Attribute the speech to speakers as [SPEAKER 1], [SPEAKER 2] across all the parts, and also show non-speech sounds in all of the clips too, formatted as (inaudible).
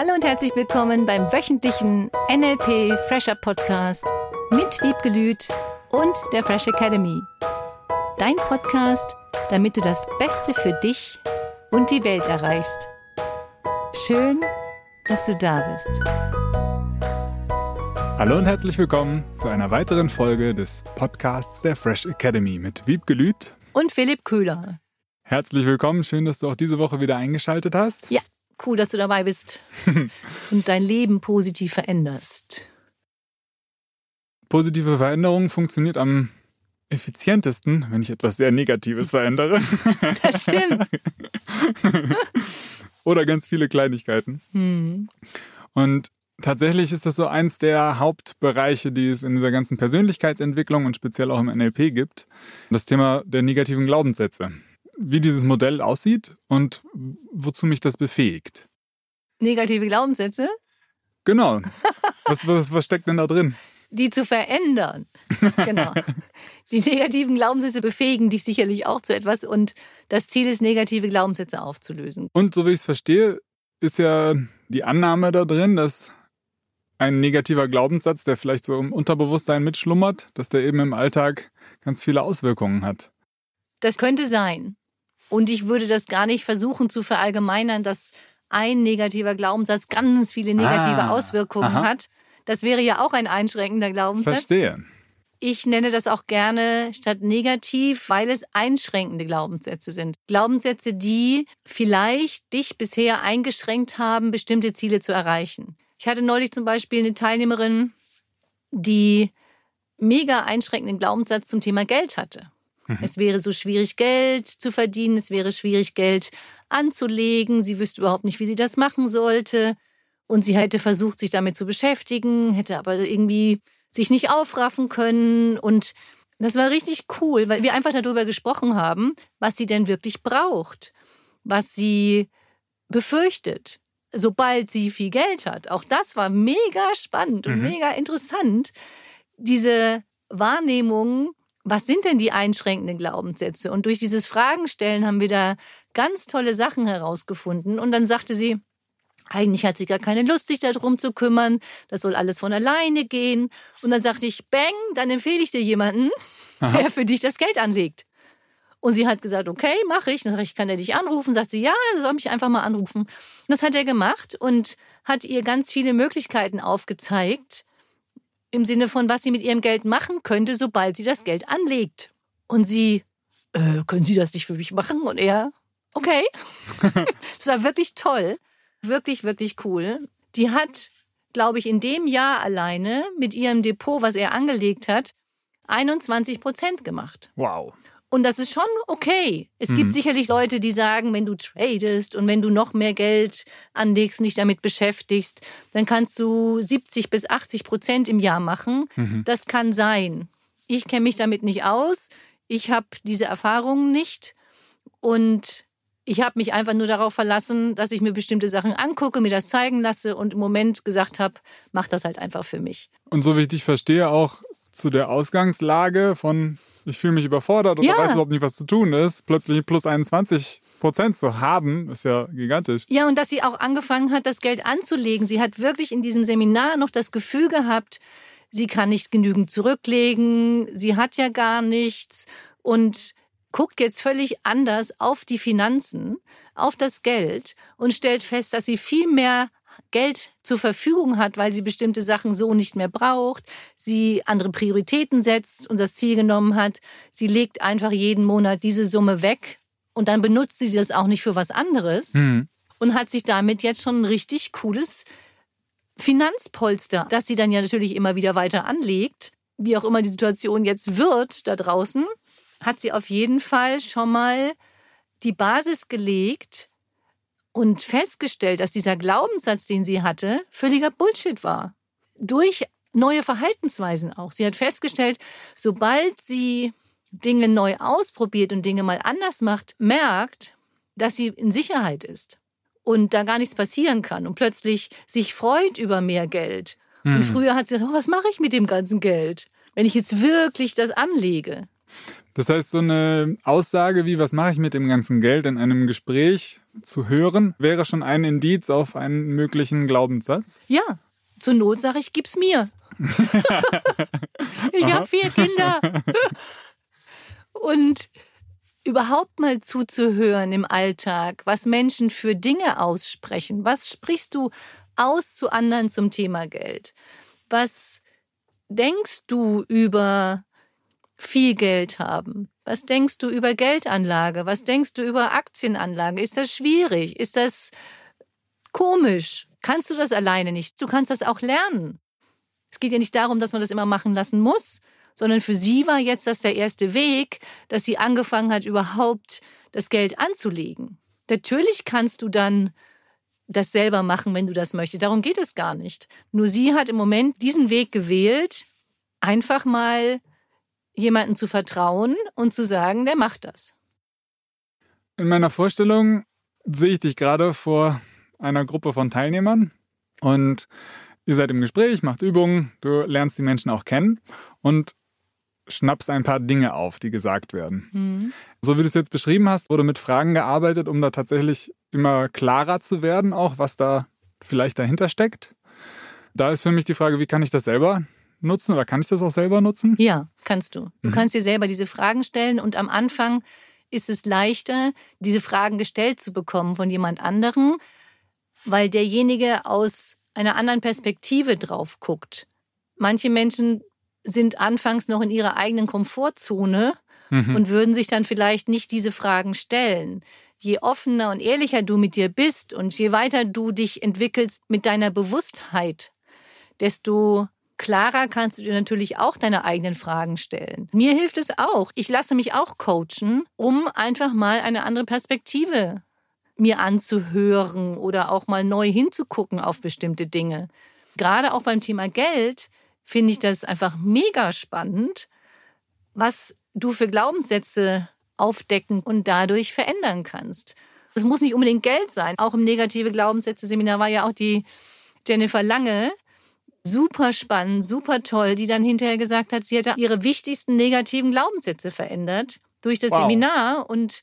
[SPEAKER 1] Hallo und herzlich willkommen beim wöchentlichen NLP Fresher Podcast mit Wiebgelüt und der Fresh Academy. Dein Podcast, damit du das Beste für dich und die Welt erreichst. Schön, dass du da bist.
[SPEAKER 2] Hallo und herzlich willkommen zu einer weiteren Folge des Podcasts der Fresh Academy mit Wiebgelüt
[SPEAKER 1] und Philipp Köhler.
[SPEAKER 2] Herzlich willkommen, schön, dass du auch diese Woche wieder eingeschaltet hast.
[SPEAKER 1] Ja, cool, dass du dabei bist (laughs) und dein Leben positiv veränderst.
[SPEAKER 2] Positive Veränderung funktioniert am effizientesten, wenn ich etwas sehr Negatives verändere. (laughs)
[SPEAKER 1] Das stimmt. (laughs)
[SPEAKER 2] Oder ganz viele Kleinigkeiten.
[SPEAKER 1] Hm.
[SPEAKER 2] Und tatsächlich ist das so eins der Hauptbereiche, die es in dieser ganzen Persönlichkeitsentwicklung und speziell auch im NLP gibt. Das Thema der negativen Glaubenssätze wie dieses Modell aussieht und wozu mich das befähigt.
[SPEAKER 1] Negative Glaubenssätze?
[SPEAKER 2] Genau. (laughs) Was, was, was steckt denn da drin?
[SPEAKER 1] Die zu verändern. Genau. (laughs) Die negativen Glaubenssätze befähigen dich sicherlich auch zu etwas und das Ziel ist, negative Glaubenssätze aufzulösen.
[SPEAKER 2] Und so wie ich es verstehe, ist ja die Annahme da drin, dass ein negativer Glaubenssatz, der vielleicht so im Unterbewusstsein mitschlummert, dass der eben im Alltag ganz viele Auswirkungen hat.
[SPEAKER 1] Das könnte sein. Und ich würde das gar nicht versuchen zu verallgemeinern, dass ein negativer Glaubenssatz ganz viele negative ah, Auswirkungen aha. hat. Das wäre ja auch ein einschränkender Glaubenssatz.
[SPEAKER 2] Verstehe.
[SPEAKER 1] Ich nenne das auch gerne statt negativ, weil es einschränkende Glaubenssätze sind. Glaubenssätze, die vielleicht dich bisher eingeschränkt haben, bestimmte Ziele zu erreichen. Ich hatte neulich zum Beispiel eine Teilnehmerin, die mega einschränkenden Glaubenssatz zum Thema Geld hatte. Mhm. Es wäre so schwierig, Geld zu verdienen, es wäre schwierig, Geld anzulegen. Sie wüsste überhaupt nicht, wie sie das machen sollte. Und sie hätte versucht, sich damit zu beschäftigen, hätte aber irgendwie sich nicht aufraffen können. Und das war richtig cool, weil wir einfach darüber gesprochen haben, was sie denn wirklich braucht, was sie befürchtet, sobald sie viel Geld hat. Auch das war mega spannend und mhm. mega interessant. Diese Wahrnehmung, was sind denn die einschränkenden Glaubenssätze? Und durch dieses Fragenstellen haben wir da ganz tolle Sachen herausgefunden. Und dann sagte sie, eigentlich hat sie gar keine Lust, sich darum zu kümmern. Das soll alles von alleine gehen. Und dann sagte ich, bang, dann empfehle ich dir jemanden, Aha. der für dich das Geld anlegt. Und sie hat gesagt, okay, mache ich. Dann sage ich, kann er dich anrufen? Sagt sie, ja, er soll mich einfach mal anrufen. Und das hat er gemacht und hat ihr ganz viele Möglichkeiten aufgezeigt, im Sinne von, was sie mit ihrem Geld machen könnte, sobald sie das Geld anlegt. Und sie, äh, können Sie das nicht für mich machen? Und er, okay. (laughs) das war wirklich toll. Wirklich, wirklich cool. Die hat, glaube ich, in dem Jahr alleine mit ihrem Depot, was er angelegt hat, 21 Prozent gemacht.
[SPEAKER 2] Wow.
[SPEAKER 1] Und das ist schon okay. Es mhm. gibt sicherlich Leute, die sagen, wenn du tradest und wenn du noch mehr Geld anlegst und dich damit beschäftigst, dann kannst du 70 bis 80 Prozent im Jahr machen. Mhm. Das kann sein. Ich kenne mich damit nicht aus. Ich habe diese Erfahrungen nicht. Und ich habe mich einfach nur darauf verlassen, dass ich mir bestimmte Sachen angucke, mir das zeigen lasse und im Moment gesagt habe, mach das halt einfach für mich.
[SPEAKER 2] Und so wie ich dich verstehe, auch zu der Ausgangslage von ich fühle mich überfordert oder ja. weiß überhaupt nicht, was zu tun ist, plötzlich plus 21 Prozent zu haben, ist ja gigantisch.
[SPEAKER 1] Ja, und dass sie auch angefangen hat, das Geld anzulegen. Sie hat wirklich in diesem Seminar noch das Gefühl gehabt, sie kann nicht genügend zurücklegen, sie hat ja gar nichts und guckt jetzt völlig anders auf die Finanzen, auf das Geld und stellt fest, dass sie viel mehr Geld zur Verfügung hat, weil sie bestimmte Sachen so nicht mehr braucht, sie andere Prioritäten setzt und das Ziel genommen hat, sie legt einfach jeden Monat diese Summe weg und dann benutzt sie das auch nicht für was anderes mhm. und hat sich damit jetzt schon ein richtig cooles Finanzpolster, das sie dann ja natürlich immer wieder weiter anlegt, wie auch immer die Situation jetzt wird da draußen, hat sie auf jeden Fall schon mal die Basis gelegt, und festgestellt, dass dieser Glaubenssatz, den sie hatte, völliger Bullshit war. Durch neue Verhaltensweisen auch. Sie hat festgestellt, sobald sie Dinge neu ausprobiert und Dinge mal anders macht, merkt, dass sie in Sicherheit ist und da gar nichts passieren kann und plötzlich sich freut über mehr Geld. Und hm. früher hat sie gesagt, oh, was mache ich mit dem ganzen Geld, wenn ich jetzt wirklich das anlege?
[SPEAKER 2] Das heißt, so eine Aussage wie, was mache ich mit dem ganzen Geld in einem Gespräch zu hören, wäre schon ein Indiz auf einen möglichen Glaubenssatz?
[SPEAKER 1] Ja, zur Not sage ich, gib's mir. (laughs) ich habe vier Kinder. Und überhaupt mal zuzuhören im Alltag, was Menschen für Dinge aussprechen. Was sprichst du aus zu anderen zum Thema Geld? Was denkst du über viel Geld haben? Was denkst du über Geldanlage? Was denkst du über Aktienanlage? Ist das schwierig? Ist das komisch? Kannst du das alleine nicht? Du kannst das auch lernen. Es geht ja nicht darum, dass man das immer machen lassen muss, sondern für sie war jetzt das der erste Weg, dass sie angefangen hat, überhaupt das Geld anzulegen. Natürlich kannst du dann das selber machen, wenn du das möchtest. Darum geht es gar nicht. Nur sie hat im Moment diesen Weg gewählt, einfach mal jemanden zu vertrauen und zu sagen, der macht das.
[SPEAKER 2] In meiner Vorstellung sehe ich dich gerade vor einer Gruppe von Teilnehmern und ihr seid im Gespräch, macht Übungen, du lernst die Menschen auch kennen und schnappst ein paar Dinge auf, die gesagt werden. Mhm. So wie du es jetzt beschrieben hast, wurde mit Fragen gearbeitet, um da tatsächlich immer klarer zu werden, auch was da vielleicht dahinter steckt. Da ist für mich die Frage, wie kann ich das selber nutzen oder kann ich das auch selber nutzen?
[SPEAKER 1] Ja, kannst du. Du mhm. kannst dir selber diese Fragen stellen und am Anfang ist es leichter, diese Fragen gestellt zu bekommen von jemand anderem, weil derjenige aus einer anderen Perspektive drauf guckt. Manche Menschen sind anfangs noch in ihrer eigenen Komfortzone mhm. und würden sich dann vielleicht nicht diese Fragen stellen. Je offener und ehrlicher du mit dir bist und je weiter du dich entwickelst mit deiner Bewusstheit, desto klarer kannst du dir natürlich auch deine eigenen Fragen stellen. Mir hilft es auch. Ich lasse mich auch coachen, um einfach mal eine andere Perspektive mir anzuhören oder auch mal neu hinzugucken auf bestimmte Dinge. Gerade auch beim Thema Geld finde ich das einfach mega spannend, was du für Glaubenssätze aufdecken und dadurch verändern kannst. Es muss nicht unbedingt Geld sein. Auch im negative Glaubenssätze-Seminar war ja auch die Jennifer Lange. Super spannend, super toll, die dann hinterher gesagt hat, sie hätte ihre wichtigsten negativen Glaubenssätze verändert durch das wow. Seminar und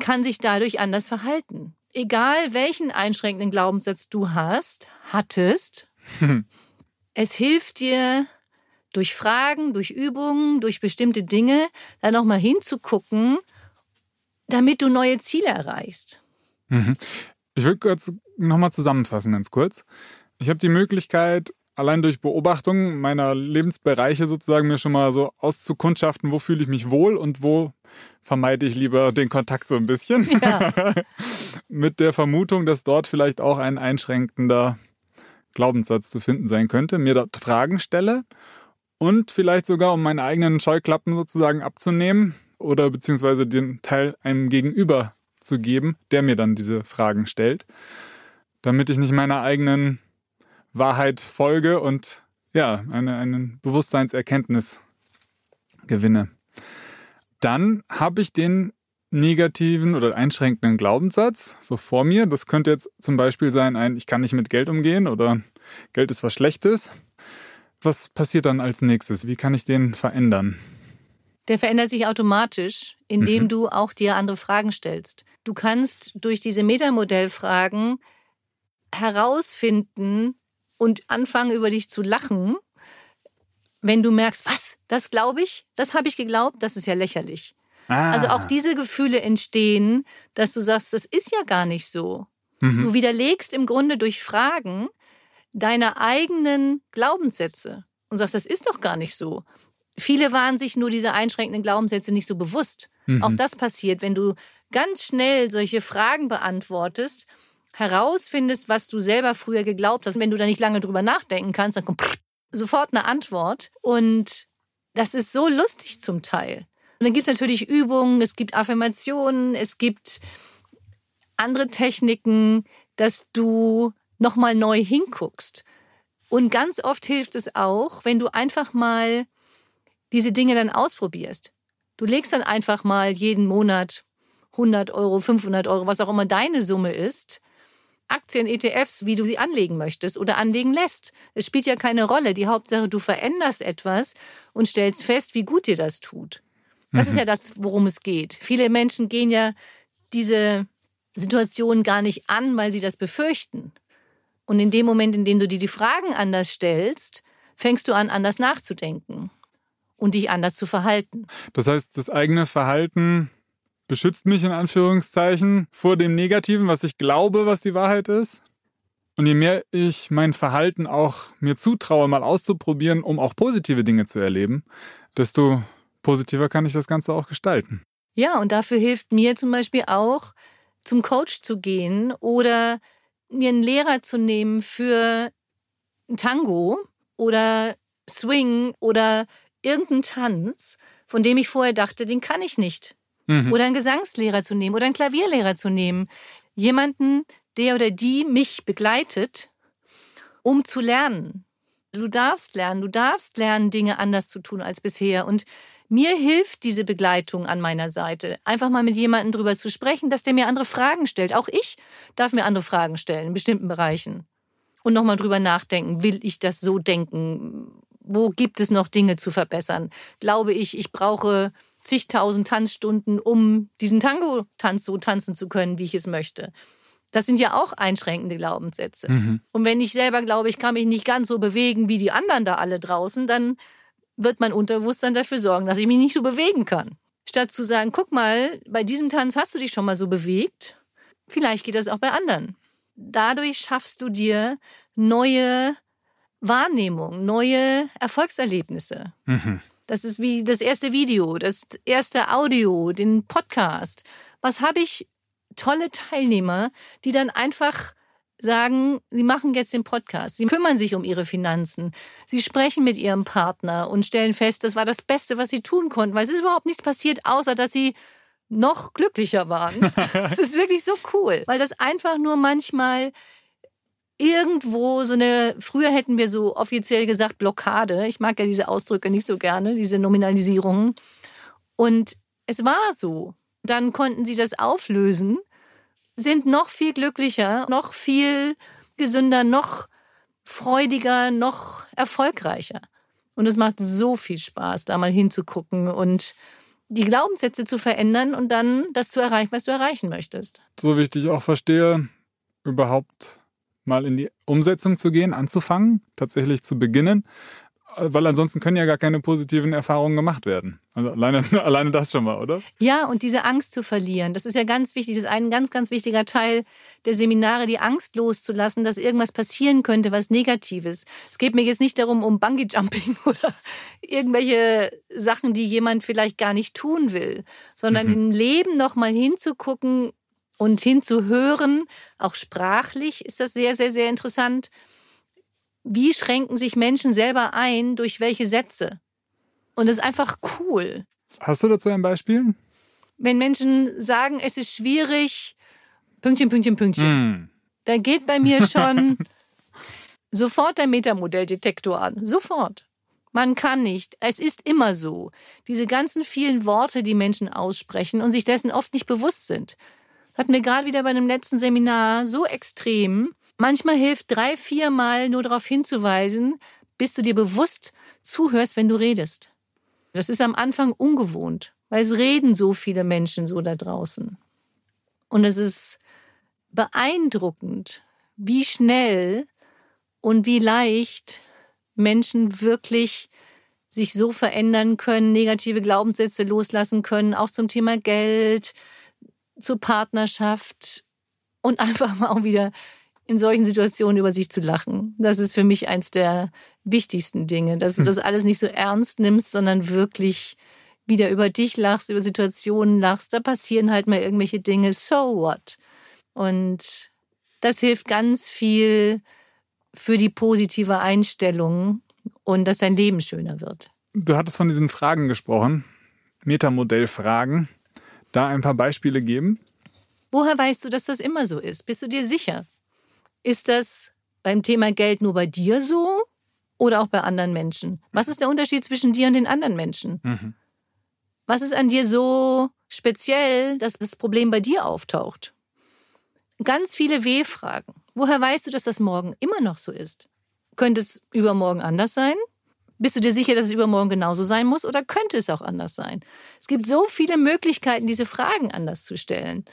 [SPEAKER 1] kann sich dadurch anders verhalten. Egal welchen einschränkenden Glaubenssatz du hast, hattest, Es hilft dir, durch Fragen, durch Übungen, durch bestimmte Dinge da nochmal hinzugucken, damit du neue Ziele erreichst.
[SPEAKER 2] Mhm. Ich will kurz nochmal zusammenfassen, ganz kurz. Ich habe die Möglichkeit, allein durch Beobachtung meiner Lebensbereiche sozusagen mir schon mal so auszukundschaften, wo fühle ich mich wohl und wo vermeide ich lieber den Kontakt so ein bisschen. (laughs) Ja. (laughs) Mit der Vermutung, dass dort vielleicht auch ein einschränkender Glaubenssatz zu finden sein könnte, mir dort Fragen stelle und vielleicht sogar, um meine eigenen Scheuklappen sozusagen abzunehmen oder beziehungsweise den Teil einem Gegenüber zu geben, der mir dann diese Fragen stellt, damit ich nicht meiner eigenen Wahrheit folge und ja, eine, eine Bewusstseinserkenntnis gewinne. Dann habe ich den negativen oder einschränkenden Glaubenssatz so vor mir. Das könnte jetzt zum Beispiel sein, ein Ich kann nicht mit Geld umgehen oder Geld ist was Schlechtes. Was passiert dann als nächstes? Wie kann ich den verändern?
[SPEAKER 1] Der verändert sich automatisch, indem mhm. du auch dir andere Fragen stellst. Du kannst durch diese Metamodellfragen herausfinden und anfangen, über dich zu lachen, wenn du merkst, was, das glaube ich, das habe ich geglaubt, das ist ja lächerlich. Ah. Also auch diese Gefühle entstehen, dass du sagst, das ist ja gar nicht so. Mhm. Du widerlegst im Grunde durch Fragen deine eigenen Glaubenssätze und sagst, das ist doch gar nicht so. Viele waren sich nur diese einschränkenden Glaubenssätze nicht so bewusst. Mhm. Auch das passiert, wenn du ganz schnell solche Fragen beantwortest, herausfindest, was du selber früher geglaubt hast. Wenn du da nicht lange drüber nachdenken kannst, dann kommt sofort eine Antwort. Und das ist so lustig zum Teil. Und dann gibt es natürlich Übungen, es gibt Affirmationen, es gibt andere Techniken, dass du nochmal neu hinguckst. Und ganz oft hilft es auch, wenn du einfach mal diese Dinge dann ausprobierst. Du legst dann einfach mal jeden Monat 100 Euro, 500 Euro, was auch immer deine Summe ist, Aktien, ETFs, wie du sie anlegen möchtest oder anlegen lässt. Es spielt ja keine Rolle. Die Hauptsache, du veränderst etwas und stellst fest, wie gut dir das tut. Das ist ja das, worum es geht. Viele Menschen gehen ja diese Situation gar nicht an, weil sie das befürchten. Und in dem Moment, in dem du dir die Fragen anders stellst, fängst du an, anders nachzudenken und dich anders zu verhalten.
[SPEAKER 2] Das heißt, das eigene Verhalten beschützt mich in Anführungszeichen vor dem Negativen, was ich glaube, was die Wahrheit ist. Und je mehr ich mein Verhalten auch mir zutraue, mal auszuprobieren, um auch positive Dinge zu erleben, desto positiver kann ich das Ganze auch gestalten.
[SPEAKER 1] Ja, und dafür hilft mir zum Beispiel auch, zum Coach zu gehen oder mir einen Lehrer zu nehmen für Tango oder Swing oder irgendeinen Tanz, von dem ich vorher dachte, den kann ich nicht. Mhm. Oder einen Gesangslehrer zu nehmen oder einen Klavierlehrer zu nehmen. Jemanden, der oder die mich begleitet, um zu lernen. Du darfst lernen, du darfst lernen, Dinge anders zu tun als bisher. Und mir hilft diese Begleitung an meiner Seite, einfach mal mit jemandem drüber zu sprechen, dass der mir andere Fragen stellt. Auch ich darf mir andere Fragen stellen in bestimmten Bereichen. Und nochmal drüber nachdenken, will ich das so denken? Wo gibt es noch Dinge zu verbessern? Glaube ich, ich brauche zigtausend Tanzstunden, um diesen Tango-Tanz so tanzen zu können, wie ich es möchte. Das sind ja auch einschränkende Glaubenssätze. Mhm. Und wenn ich selber glaube, ich kann mich nicht ganz so bewegen wie die anderen da alle draußen, dann wird mein Unterbewusstsein dafür sorgen, dass ich mich nicht so bewegen kann. Statt zu sagen, guck mal, bei diesem Tanz hast du dich schon mal so bewegt, vielleicht geht das auch bei anderen. Dadurch schaffst du dir neue Wahrnehmung, neue Erfolgserlebnisse. Mhm. Das ist wie das erste Video, das erste Audio, den Podcast. Was habe ich tolle Teilnehmer, die dann einfach sagen, sie machen jetzt den Podcast, sie kümmern sich um ihre Finanzen, sie sprechen mit ihrem Partner und stellen fest, das war das Beste, was sie tun konnten, weil es ist überhaupt nichts passiert, außer dass sie noch glücklicher waren. (laughs) das ist wirklich so cool, weil das einfach nur manchmal irgendwo so eine, früher hätten wir so offiziell gesagt Blockade. Ich mag ja diese Ausdrücke nicht so gerne, diese Nominalisierungen. Und es war so dann konnten sie das auflösen, sind noch viel glücklicher, noch viel gesünder, noch freudiger, noch erfolgreicher. Und es macht so viel Spaß, da mal hinzugucken und die Glaubenssätze zu verändern und dann das zu erreichen, was du erreichen möchtest.
[SPEAKER 2] So wie ich dich auch verstehe, überhaupt mal in die Umsetzung zu gehen, anzufangen, tatsächlich zu beginnen, weil ansonsten können ja gar keine positiven Erfahrungen gemacht werden. Also alleine, (laughs) alleine das schon mal, oder?
[SPEAKER 1] Ja, und diese Angst zu verlieren, das ist ja ganz wichtig. Das ist ein ganz, ganz wichtiger Teil der Seminare, die Angst loszulassen, dass irgendwas passieren könnte, was Negatives. Es geht mir jetzt nicht darum, um Bungee-Jumping (laughs) oder irgendwelche Sachen, die jemand vielleicht gar nicht tun will, sondern mhm. im Leben nochmal hinzugucken und hinzuhören. Auch sprachlich ist das sehr, sehr, sehr interessant wie schränken sich Menschen selber ein, durch welche Sätze. Und das ist einfach cool.
[SPEAKER 2] Hast du dazu ein Beispiel?
[SPEAKER 1] Wenn Menschen sagen, es ist schwierig, Pünktchen, Pünktchen, Pünktchen, mm. dann geht bei mir (laughs) schon sofort der Metamodelldetektor an. Sofort. Man kann nicht. Es ist immer so. Diese ganzen vielen Worte, die Menschen aussprechen und sich dessen oft nicht bewusst sind. Hatten wir gerade wieder bei einem letzten Seminar so extrem. Manchmal hilft drei, viermal nur darauf hinzuweisen, bis du dir bewusst zuhörst, wenn du redest. Das ist am Anfang ungewohnt, weil es reden so viele Menschen so da draußen. Und es ist beeindruckend, wie schnell und wie leicht Menschen wirklich sich so verändern können, negative Glaubenssätze loslassen können, auch zum Thema Geld, zur Partnerschaft und einfach mal auch wieder in solchen Situationen über sich zu lachen. Das ist für mich eins der wichtigsten Dinge, dass du hm. das alles nicht so ernst nimmst, sondern wirklich wieder über dich lachst, über Situationen lachst. Da passieren halt mal irgendwelche Dinge. So what? Und das hilft ganz viel für die positive Einstellung und dass dein Leben schöner wird.
[SPEAKER 2] Du hattest von diesen Fragen gesprochen, Metamodellfragen. Da ein paar Beispiele geben?
[SPEAKER 1] Woher weißt du, dass das immer so ist? Bist du dir sicher? Ist das beim Thema Geld nur bei dir so oder auch bei anderen Menschen? Was ist der Unterschied zwischen dir und den anderen Menschen? Mhm. Was ist an dir so speziell, dass das Problem bei dir auftaucht? Ganz viele W-Fragen. Woher weißt du, dass das morgen immer noch so ist? Könnte es übermorgen anders sein? Bist du dir sicher, dass es übermorgen genauso sein muss oder könnte es auch anders sein? Es gibt so viele Möglichkeiten, diese Fragen anders zu stellen.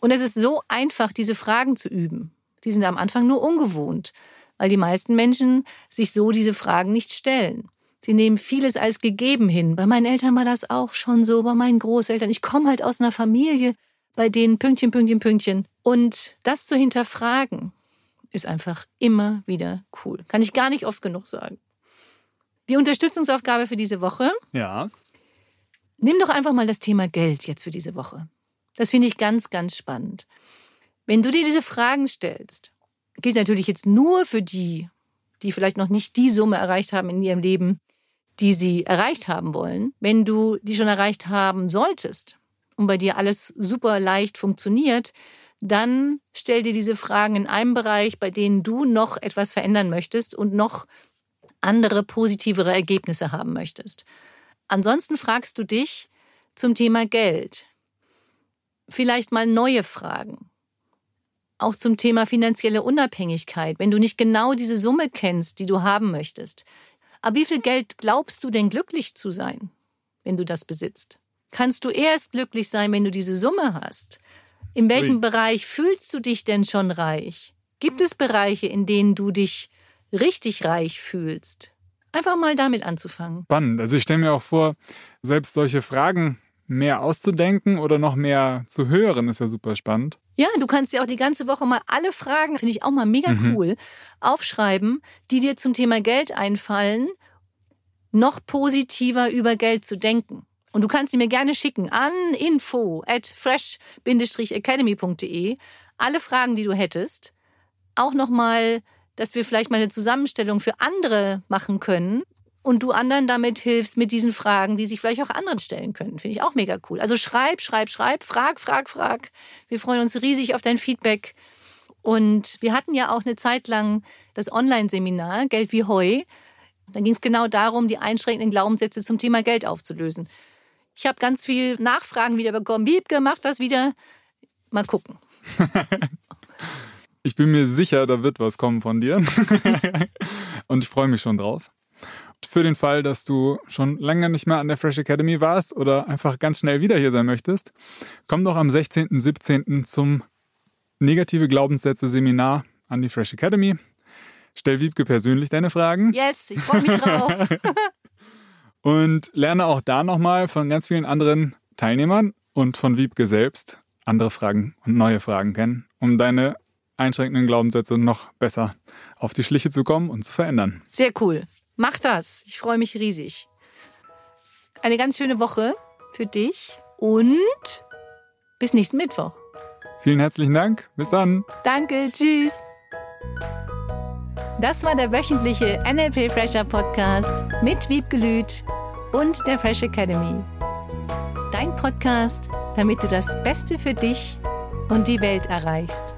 [SPEAKER 1] Und es ist so einfach, diese Fragen zu üben. Die sind am Anfang nur ungewohnt, weil die meisten Menschen sich so diese Fragen nicht stellen. Sie nehmen vieles als gegeben hin. Bei meinen Eltern war das auch schon so, bei meinen Großeltern. Ich komme halt aus einer Familie, bei denen Pünktchen, Pünktchen, Pünktchen. Und das zu hinterfragen, ist einfach immer wieder cool. Kann ich gar nicht oft genug sagen. Die Unterstützungsaufgabe für diese Woche.
[SPEAKER 2] Ja.
[SPEAKER 1] Nimm doch einfach mal das Thema Geld jetzt für diese Woche. Das finde ich ganz, ganz spannend. Wenn du dir diese Fragen stellst, gilt natürlich jetzt nur für die, die vielleicht noch nicht die Summe erreicht haben in ihrem Leben, die sie erreicht haben wollen. Wenn du die schon erreicht haben solltest und bei dir alles super leicht funktioniert, dann stell dir diese Fragen in einem Bereich, bei denen du noch etwas verändern möchtest und noch andere positivere Ergebnisse haben möchtest. Ansonsten fragst du dich zum Thema Geld. Vielleicht mal neue Fragen. Auch zum Thema finanzielle Unabhängigkeit, wenn du nicht genau diese Summe kennst, die du haben möchtest. Aber wie viel Geld glaubst du denn glücklich zu sein, wenn du das besitzt? Kannst du erst glücklich sein, wenn du diese Summe hast? In welchem Ui. Bereich fühlst du dich denn schon reich? Gibt es Bereiche, in denen du dich richtig reich fühlst? Einfach mal damit anzufangen.
[SPEAKER 2] Spannend. Also ich stelle mir auch vor, selbst solche Fragen mehr auszudenken oder noch mehr zu hören, ist ja super spannend.
[SPEAKER 1] Ja, du kannst dir auch die ganze Woche mal alle Fragen, finde ich auch mal mega mhm. cool, aufschreiben, die dir zum Thema Geld einfallen, noch positiver über Geld zu denken. Und du kannst sie mir gerne schicken an info at fresh-academy.de. Alle Fragen, die du hättest. Auch nochmal, dass wir vielleicht mal eine Zusammenstellung für andere machen können und du anderen damit hilfst mit diesen Fragen, die sich vielleicht auch anderen stellen können. Finde ich auch mega cool. Also schreib, schreib, schreib, frag, frag, frag. Wir freuen uns riesig auf dein Feedback. Und wir hatten ja auch eine Zeit lang das Online-Seminar Geld wie Heu. Da ging es genau darum, die einschränkenden Glaubenssätze zum Thema Geld aufzulösen. Ich habe ganz viel Nachfragen wieder bekommen. Wie gemacht das wieder? Mal gucken. (laughs)
[SPEAKER 2] ich bin mir sicher, da wird was kommen von dir. (laughs) Und ich freue mich schon drauf für den Fall, dass du schon länger nicht mehr an der Fresh Academy warst oder einfach ganz schnell wieder hier sein möchtest, komm doch am 16. 17. zum Negative Glaubenssätze Seminar an die Fresh Academy. Stell Wiebke persönlich deine Fragen.
[SPEAKER 1] Yes, ich freue mich drauf. (laughs)
[SPEAKER 2] und lerne auch da nochmal von ganz vielen anderen Teilnehmern und von Wiebke selbst andere Fragen und neue Fragen kennen, um deine einschränkenden Glaubenssätze noch besser auf die Schliche zu kommen und zu verändern.
[SPEAKER 1] Sehr cool. Mach das. Ich freue mich riesig. Eine ganz schöne Woche für dich und bis nächsten Mittwoch.
[SPEAKER 2] Vielen herzlichen Dank. Bis dann.
[SPEAKER 1] Danke. Tschüss. Das war der wöchentliche NLP Fresher Podcast mit Wiebgelüt und der Fresh Academy. Dein Podcast, damit du das Beste für dich und die Welt erreichst.